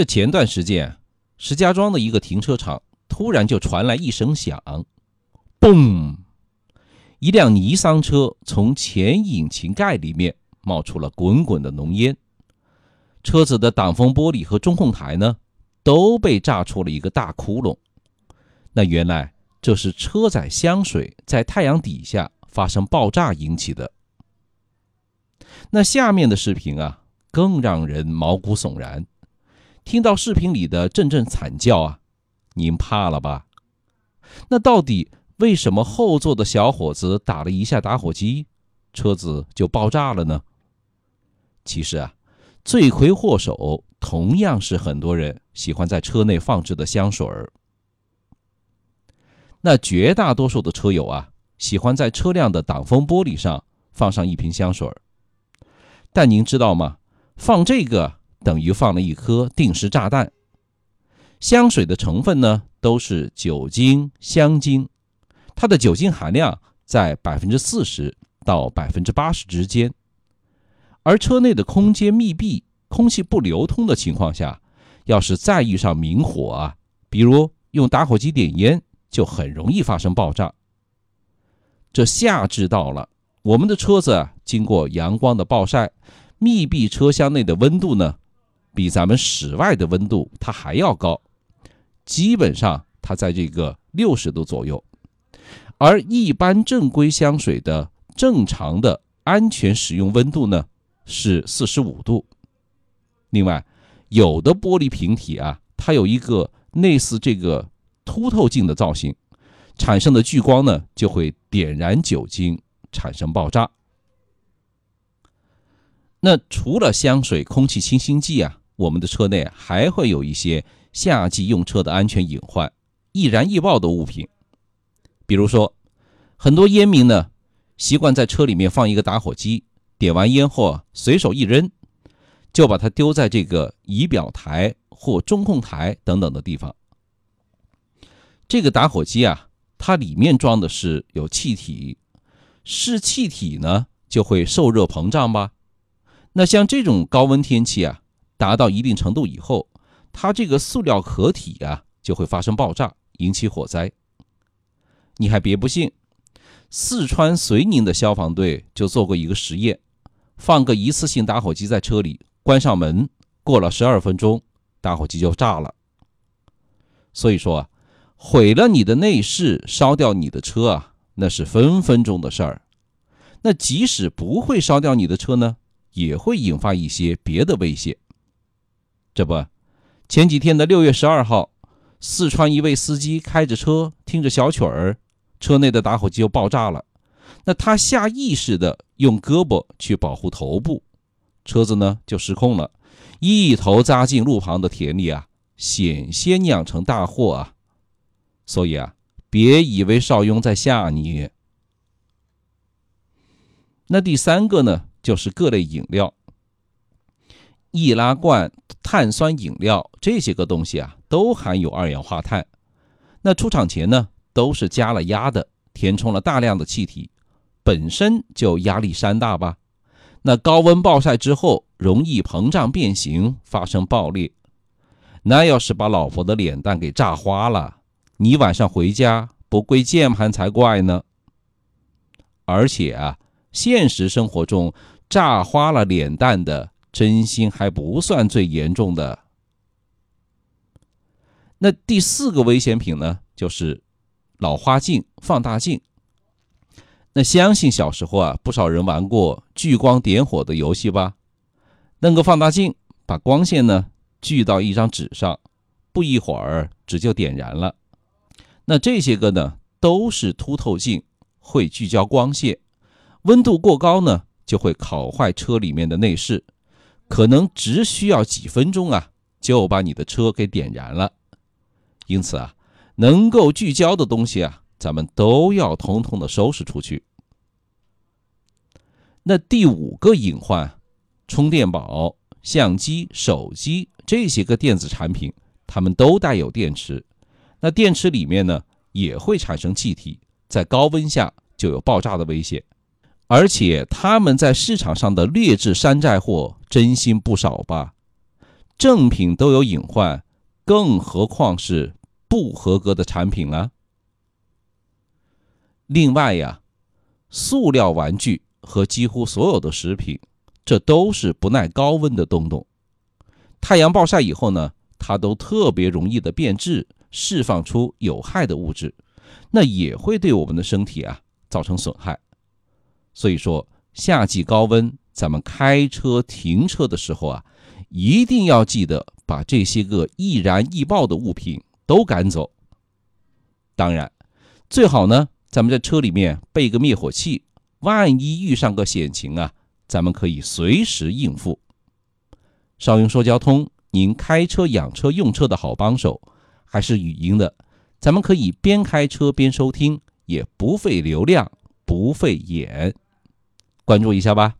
这前段时间，石家庄的一个停车场突然就传来一声响，嘣！一辆尼桑车从前引擎盖里面冒出了滚滚的浓烟，车子的挡风玻璃和中控台呢都被炸出了一个大窟窿。那原来这是车载香水在太阳底下发生爆炸引起的。那下面的视频啊，更让人毛骨悚然。听到视频里的阵阵惨叫啊，您怕了吧？那到底为什么后座的小伙子打了一下打火机，车子就爆炸了呢？其实啊，罪魁祸首同样是很多人喜欢在车内放置的香水儿。那绝大多数的车友啊，喜欢在车辆的挡风玻璃上放上一瓶香水儿。但您知道吗？放这个。等于放了一颗定时炸弹。香水的成分呢，都是酒精、香精，它的酒精含量在百分之四十到百分之八十之间。而车内的空间密闭，空气不流通的情况下，要是再遇上明火啊，比如用打火机点烟，就很容易发生爆炸。这夏至到了，我们的车子经过阳光的暴晒，密闭车厢内的温度呢？比咱们室外的温度它还要高，基本上它在这个六十度左右，而一般正规香水的正常的安全使用温度呢是四十五度。另外，有的玻璃瓶体啊，它有一个类似这个凸透镜的造型，产生的聚光呢就会点燃酒精，产生爆炸。那除了香水、空气清新剂啊。我们的车内还会有一些夏季用车的安全隐患、易燃易爆的物品，比如说，很多烟民呢习惯在车里面放一个打火机，点完烟后随手一扔，就把它丢在这个仪表台或中控台等等的地方。这个打火机啊，它里面装的是有气体，是气体呢就会受热膨胀吧？那像这种高温天气啊。达到一定程度以后，它这个塑料壳体啊就会发生爆炸，引起火灾。你还别不信，四川遂宁的消防队就做过一个实验，放个一次性打火机在车里，关上门，过了十二分钟，打火机就炸了。所以说啊，毁了你的内饰，烧掉你的车啊，那是分分钟的事儿。那即使不会烧掉你的车呢，也会引发一些别的危险。这不，前几天的六月十二号，四川一位司机开着车，听着小曲儿，车内的打火机就爆炸了。那他下意识的用胳膊去保护头部，车子呢就失控了，一头扎进路旁的田里啊，险些酿成大祸啊！所以啊，别以为邵雍在吓你。那第三个呢，就是各类饮料。易拉罐、碳酸饮料这些个东西啊，都含有二氧化碳。那出厂前呢，都是加了压的，填充了大量的气体，本身就压力山大吧。那高温暴晒之后，容易膨胀变形，发生爆裂。那要是把老婆的脸蛋给炸花了，你晚上回家不跪键盘才怪呢。而且啊，现实生活中炸花了脸蛋的。真心还不算最严重的。那第四个危险品呢，就是老花镜、放大镜。那相信小时候啊，不少人玩过聚光点火的游戏吧？弄个放大镜，把光线呢聚到一张纸上，不一会儿纸就点燃了。那这些个呢，都是凸透镜，会聚焦光线，温度过高呢，就会烤坏车里面的内饰。可能只需要几分钟啊，就把你的车给点燃了。因此啊，能够聚焦的东西啊，咱们都要统统的收拾出去。那第五个隐患，充电宝、相机、手机这些个电子产品，它们都带有电池。那电池里面呢，也会产生气体，在高温下就有爆炸的危险。而且他们在市场上的劣质山寨货真心不少吧？正品都有隐患，更何况是不合格的产品了。另外呀，塑料玩具和几乎所有的食品，这都是不耐高温的东东。太阳暴晒以后呢，它都特别容易的变质，释放出有害的物质，那也会对我们的身体啊造成损害。所以说，夏季高温，咱们开车停车的时候啊，一定要记得把这些个易燃易爆的物品都赶走。当然，最好呢。咱们在车里面备个灭火器，万一遇上个险情啊，咱们可以随时应付。少云说交通，您开车养车用车的好帮手，还是语音的，咱们可以边开车边收听，也不费流量，不费眼，关注一下吧。